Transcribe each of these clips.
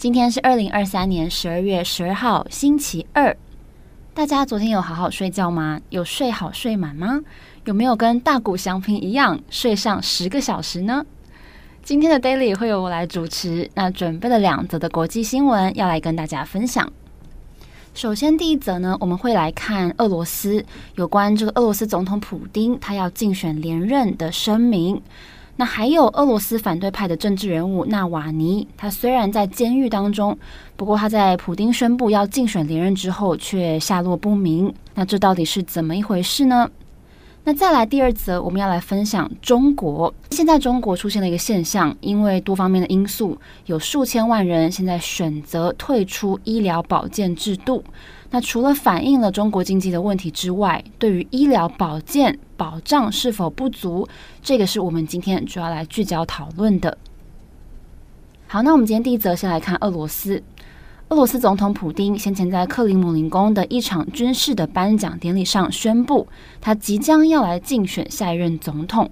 今天是二零二三年十二月十二号，星期二。大家昨天有好好睡觉吗？有睡好睡满吗？有没有跟大谷祥平一样睡上十个小时呢？今天的 Daily 会由我来主持。那准备了两则的国际新闻要来跟大家分享。首先，第一则呢，我们会来看俄罗斯有关这个俄罗斯总统普丁他要竞选连任的声明。那还有俄罗斯反对派的政治人物纳瓦尼，他虽然在监狱当中，不过他在普丁宣布要竞选连任之后却下落不明。那这到底是怎么一回事呢？那再来第二则，我们要来分享中国。现在中国出现了一个现象，因为多方面的因素，有数千万人现在选择退出医疗保健制度。那除了反映了中国经济的问题之外，对于医疗保健保障是否不足，这个是我们今天主要来聚焦讨论的。好，那我们今天第一则先来看俄罗斯。俄罗斯总统普丁先前在克里姆林宫的一场军事的颁奖典礼上宣布，他即将要来竞选下一任总统。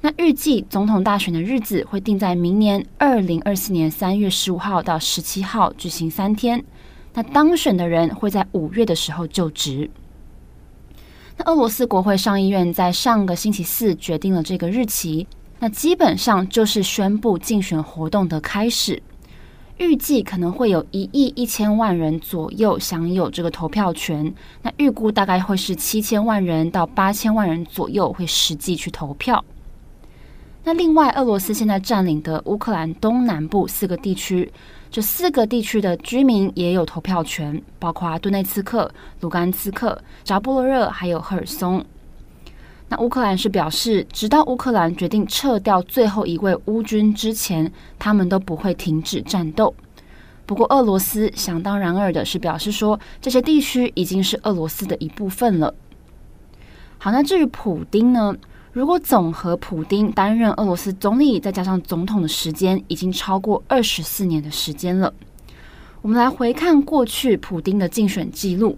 那预计总统大选的日子会定在明年二零二四年三月十五号到十七号举行三天。那当选的人会在五月的时候就职。那俄罗斯国会上议院在上个星期四决定了这个日期，那基本上就是宣布竞选活动的开始。预计可能会有一亿一千万人左右享有这个投票权。那预估大概会是七千万人到八千万人左右会实际去投票。那另外，俄罗斯现在占领的乌克兰东南部四个地区。这四个地区的居民也有投票权，包括顿内茨克、卢甘斯克、扎波罗热，还有赫尔松。那乌克兰是表示，直到乌克兰决定撤掉最后一位乌军之前，他们都不会停止战斗。不过，俄罗斯想当然尔的是表示说，这些地区已经是俄罗斯的一部分了。好，那至于普丁呢？如果总和普丁担任俄罗斯总理，再加上总统的时间，已经超过二十四年的时间了。我们来回看过去普丁的竞选记录。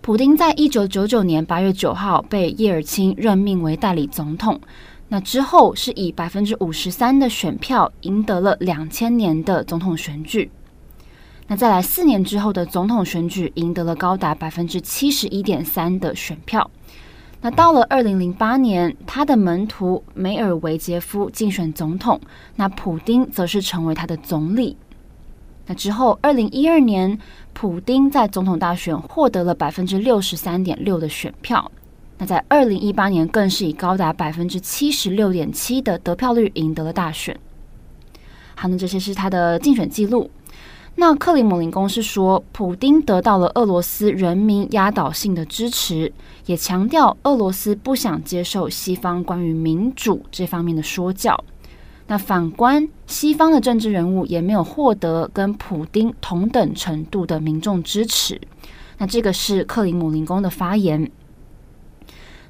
普丁在一九九九年八月九号被叶尔钦任命为代理总统，那之后是以百分之五十三的选票赢得了两千年的总统选举。那再来四年之后的总统选举，赢得了高达百分之七十一点三的选票。那到了二零零八年，他的门徒梅尔维杰夫竞选总统，那普丁则是成为他的总理。那之后，二零一二年，普丁在总统大选获得了百分之六十三点六的选票。那在二零一八年，更是以高达百分之七十六点七的得票率赢得了大选。好，那这些是他的竞选记录。那克里姆林宫是说，普丁得到了俄罗斯人民压倒性的支持，也强调俄罗斯不想接受西方关于民主这方面的说教。那反观西方的政治人物也没有获得跟普丁同等程度的民众支持。那这个是克里姆林宫的发言。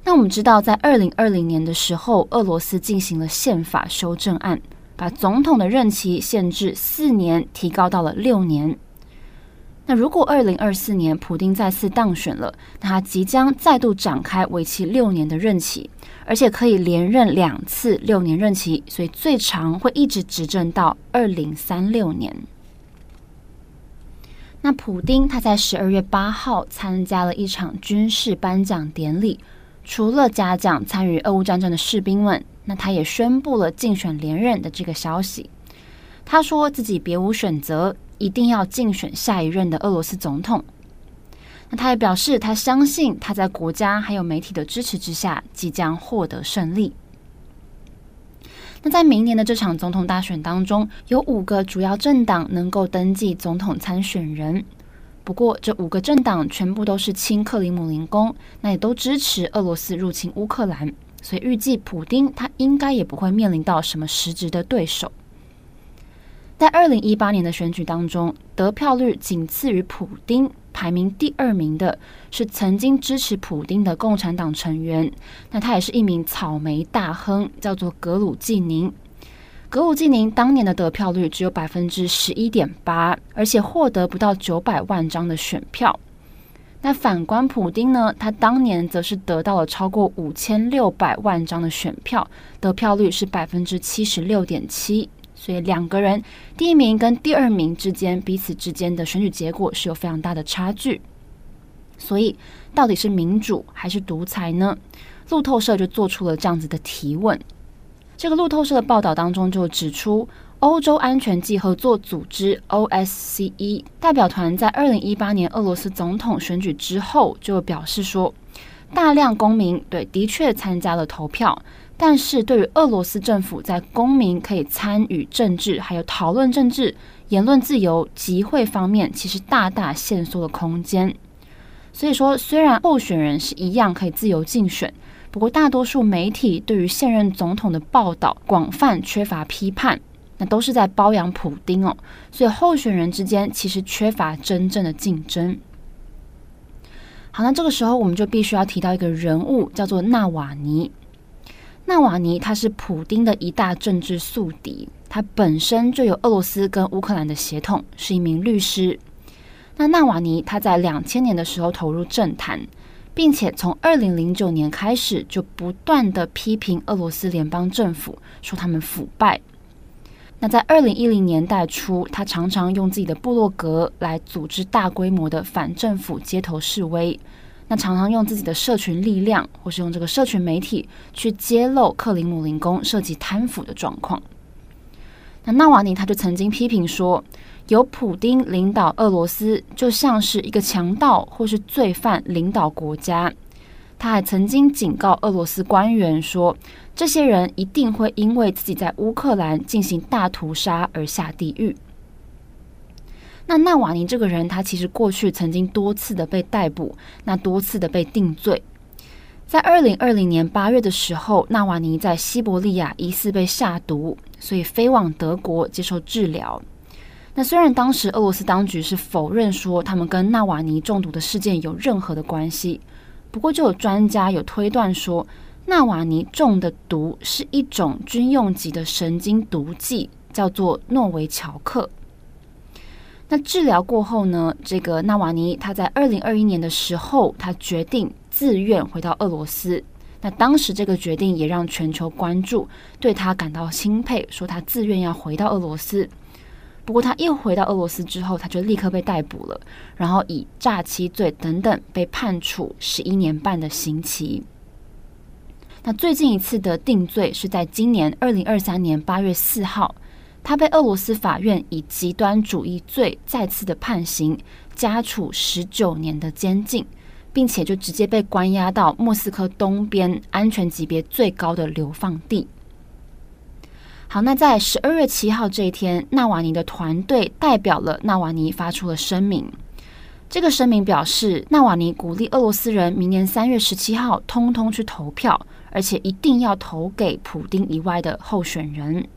那我们知道，在二零二零年的时候，俄罗斯进行了宪法修正案。把总统的任期限制四年提高到了六年。那如果二零二四年普丁再次当选了，他即将再度展开为期六年的任期，而且可以连任两次六年任期，所以最长会一直执政到二零三六年。那普丁他在十二月八号参加了一场军事颁奖典礼，除了嘉奖参与俄乌战争的士兵们。那他也宣布了竞选连任的这个消息。他说自己别无选择，一定要竞选下一任的俄罗斯总统。那他也表示，他相信他在国家还有媒体的支持之下，即将获得胜利。那在明年的这场总统大选当中，有五个主要政党能够登记总统参选人。不过，这五个政党全部都是亲克里姆林宫，那也都支持俄罗斯入侵乌克兰。所以预计，普丁他应该也不会面临到什么实质的对手。在二零一八年的选举当中，得票率仅次于普丁，排名第二名的是曾经支持普丁的共产党成员，那他也是一名草莓大亨，叫做格鲁季宁。格鲁季宁当年的得票率只有百分之十一点八，而且获得不到九百万张的选票。那反观普丁呢，他当年则是得到了超过五千六百万张的选票，得票率是百分之七十六点七。所以两个人第一名跟第二名之间，彼此之间的选举结果是有非常大的差距。所以到底是民主还是独裁呢？路透社就做出了这样子的提问。这个路透社的报道当中就指出，欧洲安全及合作组织 OSCE 代表团在二零一八年俄罗斯总统选举之后就表示说，大量公民对的确参加了投票，但是对于俄罗斯政府在公民可以参与政治、还有讨论政治、言论自由、集会方面，其实大大限缩了空间。所以说，虽然候选人是一样可以自由竞选。不过，大多数媒体对于现任总统的报道广泛缺乏批判，那都是在包养普丁哦。所以，候选人之间其实缺乏真正的竞争。好，那这个时候我们就必须要提到一个人物，叫做纳瓦尼。纳瓦尼他是普丁的一大政治宿敌，他本身就有俄罗斯跟乌克兰的血统，是一名律师。那纳瓦尼他在两千年的时候投入政坛。并且从二零零九年开始，就不断的批评俄罗斯联邦政府，说他们腐败。那在二零一零年代初，他常常用自己的部落格来组织大规模的反政府街头示威。那常常用自己的社群力量，或是用这个社群媒体去揭露克里姆林宫涉及贪腐的状况。那纳瓦尼他就曾经批评说，由普丁领导俄罗斯，就像是一个强盗或是罪犯领导国家。他还曾经警告俄罗斯官员说，这些人一定会因为自己在乌克兰进行大屠杀而下地狱。那纳瓦尼这个人，他其实过去曾经多次的被逮捕，那多次的被定罪。在二零二零年八月的时候，纳瓦尼在西伯利亚疑似被下毒，所以飞往德国接受治疗。那虽然当时俄罗斯当局是否认说他们跟纳瓦尼中毒的事件有任何的关系，不过就有专家有推断说，纳瓦尼中的毒是一种军用级的神经毒剂，叫做诺维乔克。那治疗过后呢，这个纳瓦尼他在二零二一年的时候，他决定自愿回到俄罗斯。那当时这个决定也让全球关注，对他感到钦佩，说他自愿要回到俄罗斯。不过，他一回到俄罗斯之后，他就立刻被逮捕了，然后以诈欺罪等等被判处十一年半的刑期。那最近一次的定罪是在今年二零二三年八月四号，他被俄罗斯法院以极端主义罪再次的判刑，加处十九年的监禁，并且就直接被关押到莫斯科东边安全级别最高的流放地。好，那在十二月七号这一天，纳瓦尼的团队代表了纳瓦尼发出了声明。这个声明表示，纳瓦尼鼓励俄罗斯人明年三月十七号通通去投票，而且一定要投给普丁以外的候选人。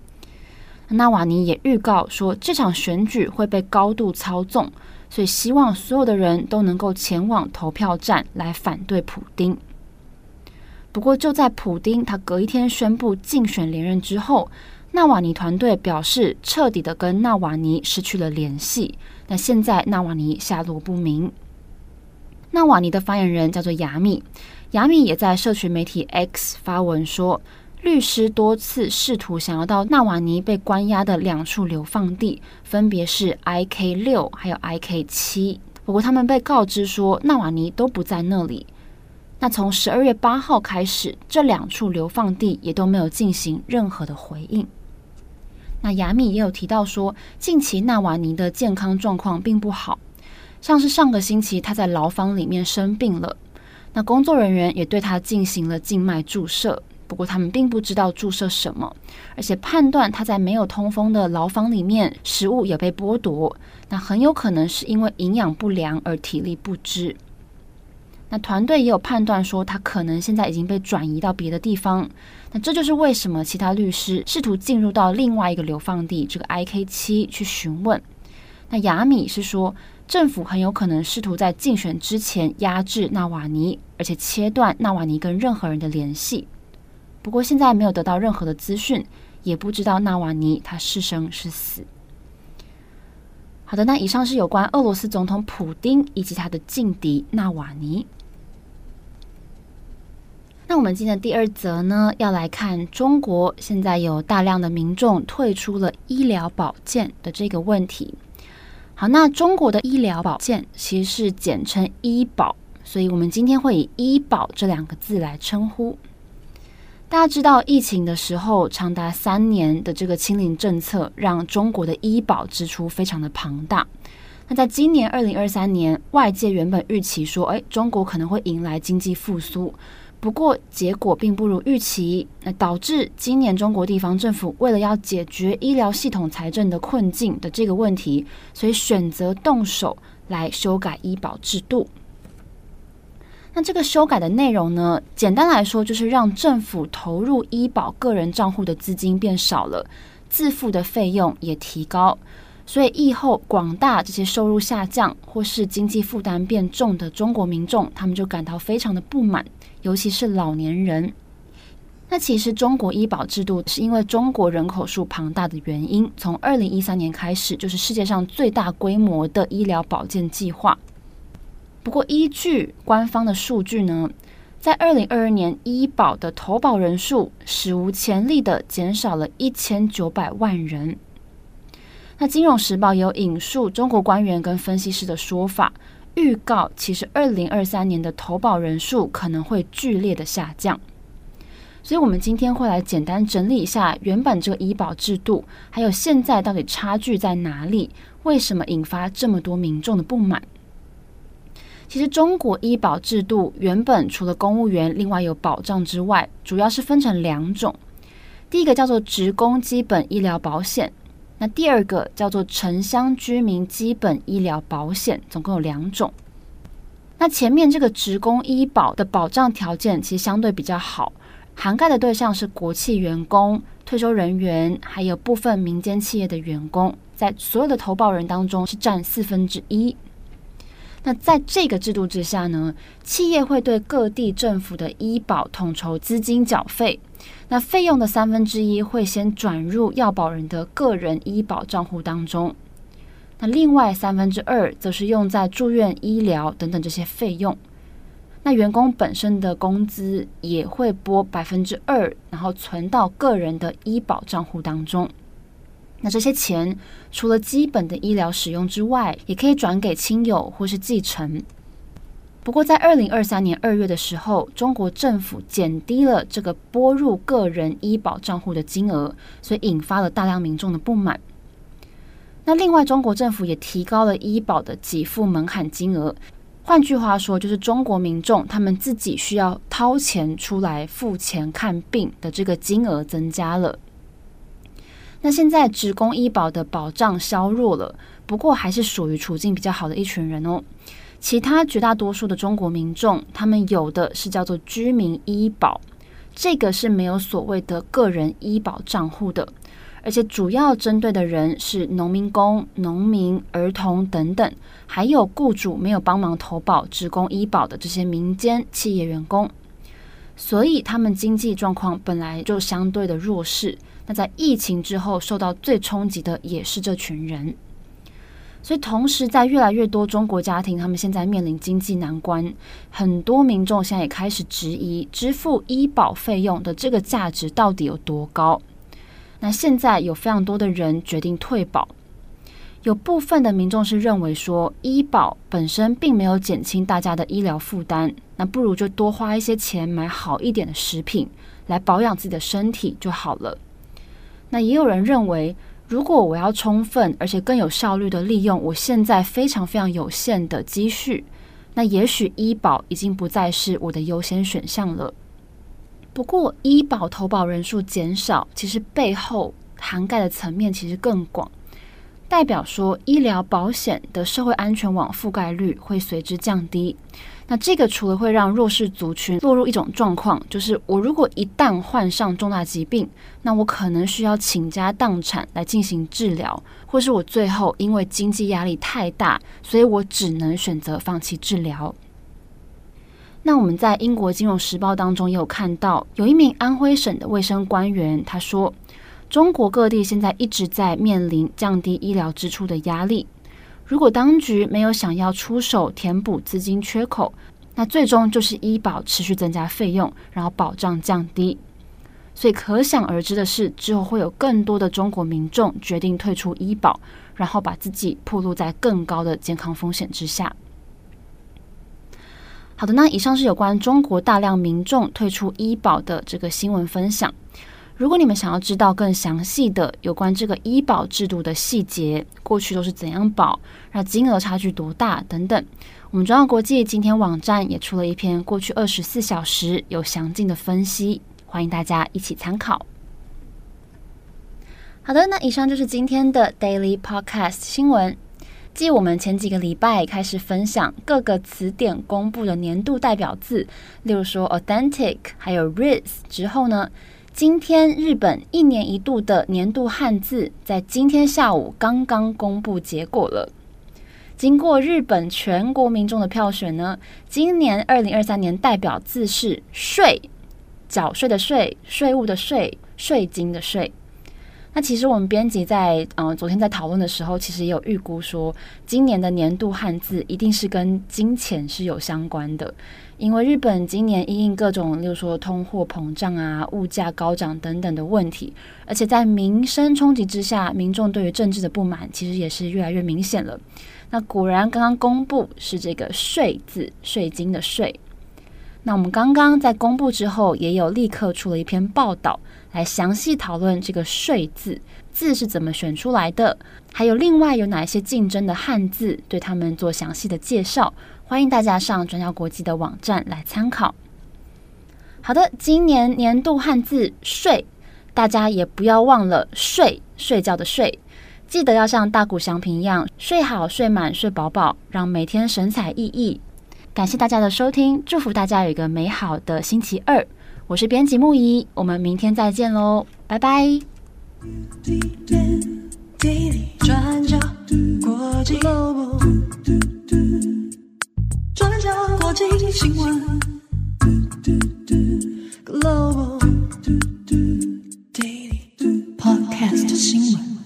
纳瓦尼也预告说，这场选举会被高度操纵，所以希望所有的人都能够前往投票站来反对普丁。不过，就在普丁他隔一天宣布竞选连任之后，纳瓦尼团队表示，彻底的跟纳瓦尼失去了联系。那现在纳瓦尼下落不明。纳瓦尼的发言人叫做雅米，雅米也在社群媒体 X 发文说，律师多次试图想要到纳瓦尼被关押的两处流放地，分别是 IK 六还有 IK 七，不过他们被告知说纳瓦尼都不在那里。那从十二月八号开始，这两处流放地也都没有进行任何的回应。那雅米也有提到说，近期纳瓦尼的健康状况并不好，像是上个星期他在牢房里面生病了，那工作人员也对他进行了静脉注射，不过他们并不知道注射什么，而且判断他在没有通风的牢房里面，食物也被剥夺，那很有可能是因为营养不良而体力不支。那团队也有判断说，他可能现在已经被转移到别的地方。那这就是为什么其他律师试图进入到另外一个流放地，这个 IK 七去询问。那雅米是说，政府很有可能试图在竞选之前压制纳瓦尼，而且切断纳瓦尼跟任何人的联系。不过现在没有得到任何的资讯，也不知道纳瓦尼他是生是死。好的，那以上是有关俄罗斯总统普丁以及他的劲敌纳瓦尼。那我们今天的第二则呢，要来看中国现在有大量的民众退出了医疗保健的这个问题。好，那中国的医疗保健其实是简称医保，所以我们今天会以医保这两个字来称呼。大家知道，疫情的时候长达三年的这个清零政策，让中国的医保支出非常的庞大。那在今年二零二三年，外界原本预期说，哎，中国可能会迎来经济复苏。不过，结果并不如预期，那导致今年中国地方政府为了要解决医疗系统财政的困境的这个问题，所以选择动手来修改医保制度。那这个修改的内容呢，简单来说就是让政府投入医保个人账户的资金变少了，自付的费用也提高，所以疫后广大这些收入下降或是经济负担变重的中国民众，他们就感到非常的不满。尤其是老年人，那其实中国医保制度是因为中国人口数庞大的原因，从二零一三年开始就是世界上最大规模的医疗保健计划。不过，依据官方的数据呢，在二零二二年，医保的投保人数史无前例的减少了一千九百万人。那《金融时报》有引述中国官员跟分析师的说法。预告，其实二零二三年的投保人数可能会剧烈的下降，所以，我们今天会来简单整理一下原本这个医保制度，还有现在到底差距在哪里？为什么引发这么多民众的不满？其实，中国医保制度原本除了公务员另外有保障之外，主要是分成两种，第一个叫做职工基本医疗保险。那第二个叫做城乡居民基本医疗保险，总共有两种。那前面这个职工医保的保障条件其实相对比较好，涵盖的对象是国企员工、退休人员，还有部分民间企业的员工，在所有的投保人当中是占四分之一。那在这个制度之下呢，企业会对各地政府的医保统筹资金缴费。那费用的三分之一会先转入要保人的个人医保账户当中，那另外三分之二则是用在住院医疗等等这些费用。那员工本身的工资也会拨百分之二，然后存到个人的医保账户当中。那这些钱除了基本的医疗使用之外，也可以转给亲友或是继承。不过，在二零二三年二月的时候，中国政府减低了这个拨入个人医保账户的金额，所以引发了大量民众的不满。那另外，中国政府也提高了医保的给付门槛金额，换句话说，就是中国民众他们自己需要掏钱出来付钱看病的这个金额增加了。那现在职工医保的保障削弱了，不过还是属于处境比较好的一群人哦。其他绝大多数的中国民众，他们有的是叫做居民医保，这个是没有所谓的个人医保账户的，而且主要针对的人是农民工、农民、儿童等等，还有雇主没有帮忙投保职工医保的这些民间企业员工，所以他们经济状况本来就相对的弱势。那在疫情之后受到最冲击的也是这群人。所以，同时在越来越多中国家庭，他们现在面临经济难关，很多民众现在也开始质疑支付医保费用的这个价值到底有多高。那现在有非常多的人决定退保，有部分的民众是认为说，医保本身并没有减轻大家的医疗负担，那不如就多花一些钱买好一点的食品来保养自己的身体就好了。那也有人认为，如果我要充分而且更有效率的利用我现在非常非常有限的积蓄，那也许医保已经不再是我的优先选项了。不过，医保投保人数减少，其实背后涵盖的层面其实更广。代表说医疗保险的社会安全网覆盖率会随之降低。那这个除了会让弱势族群落入一种状况，就是我如果一旦患上重大疾病，那我可能需要倾家荡产来进行治疗，或是我最后因为经济压力太大，所以我只能选择放弃治疗。那我们在英国金融时报当中也有看到，有一名安徽省的卫生官员他说，中国各地现在一直在面临降低医疗支出的压力。如果当局没有想要出手填补资金缺口，那最终就是医保持续增加费用，然后保障降低。所以可想而知的是，之后会有更多的中国民众决定退出医保，然后把自己暴露在更高的健康风险之下。好的，那以上是有关中国大量民众退出医保的这个新闻分享。如果你们想要知道更详细的有关这个医保制度的细节，过去都是怎样保，那金额差距多大等等，我们转角国际今天网站也出了一篇过去二十四小时有详尽的分析，欢迎大家一起参考。好的，那以上就是今天的 Daily Podcast 新闻。继我们前几个礼拜开始分享各个词典公布的年度代表字，例如说 authentic 还有 Risk 之后呢，今天，日本一年一度的年度汉字在今天下午刚刚公布结果了。经过日本全国民众的票选呢，今年二零二三年代表字是“税”，缴税的税，税务的税，税金的税。那其实我们编辑在嗯、昨天在讨论的时候，其实也有预估说，今年的年度汉字一定是跟金钱是有相关的，因为日本今年因应各种，例如说通货膨胀啊、物价高涨等等的问题，而且在民生冲击之下，民众对于政治的不满其实也是越来越明显了。那果然刚刚公布是这个“税”字，税金的“税”。那我们刚刚在公布之后，也有立刻出了一篇报道。来详细讨论这个“税”字字是怎么选出来的，还有另外有哪一些竞争的汉字，对他们做详细的介绍。欢迎大家上转角国际的网站来参考。好的，今年年度汉字“税”，大家也不要忘了睡“睡”觉的“睡”，记得要像大谷祥平一样睡好、睡满、睡饱饱，让每天神采奕奕。感谢大家的收听，祝福大家有一个美好的星期二。我是编辑木伊，我们明天再见喽，拜拜。Podcast 新闻。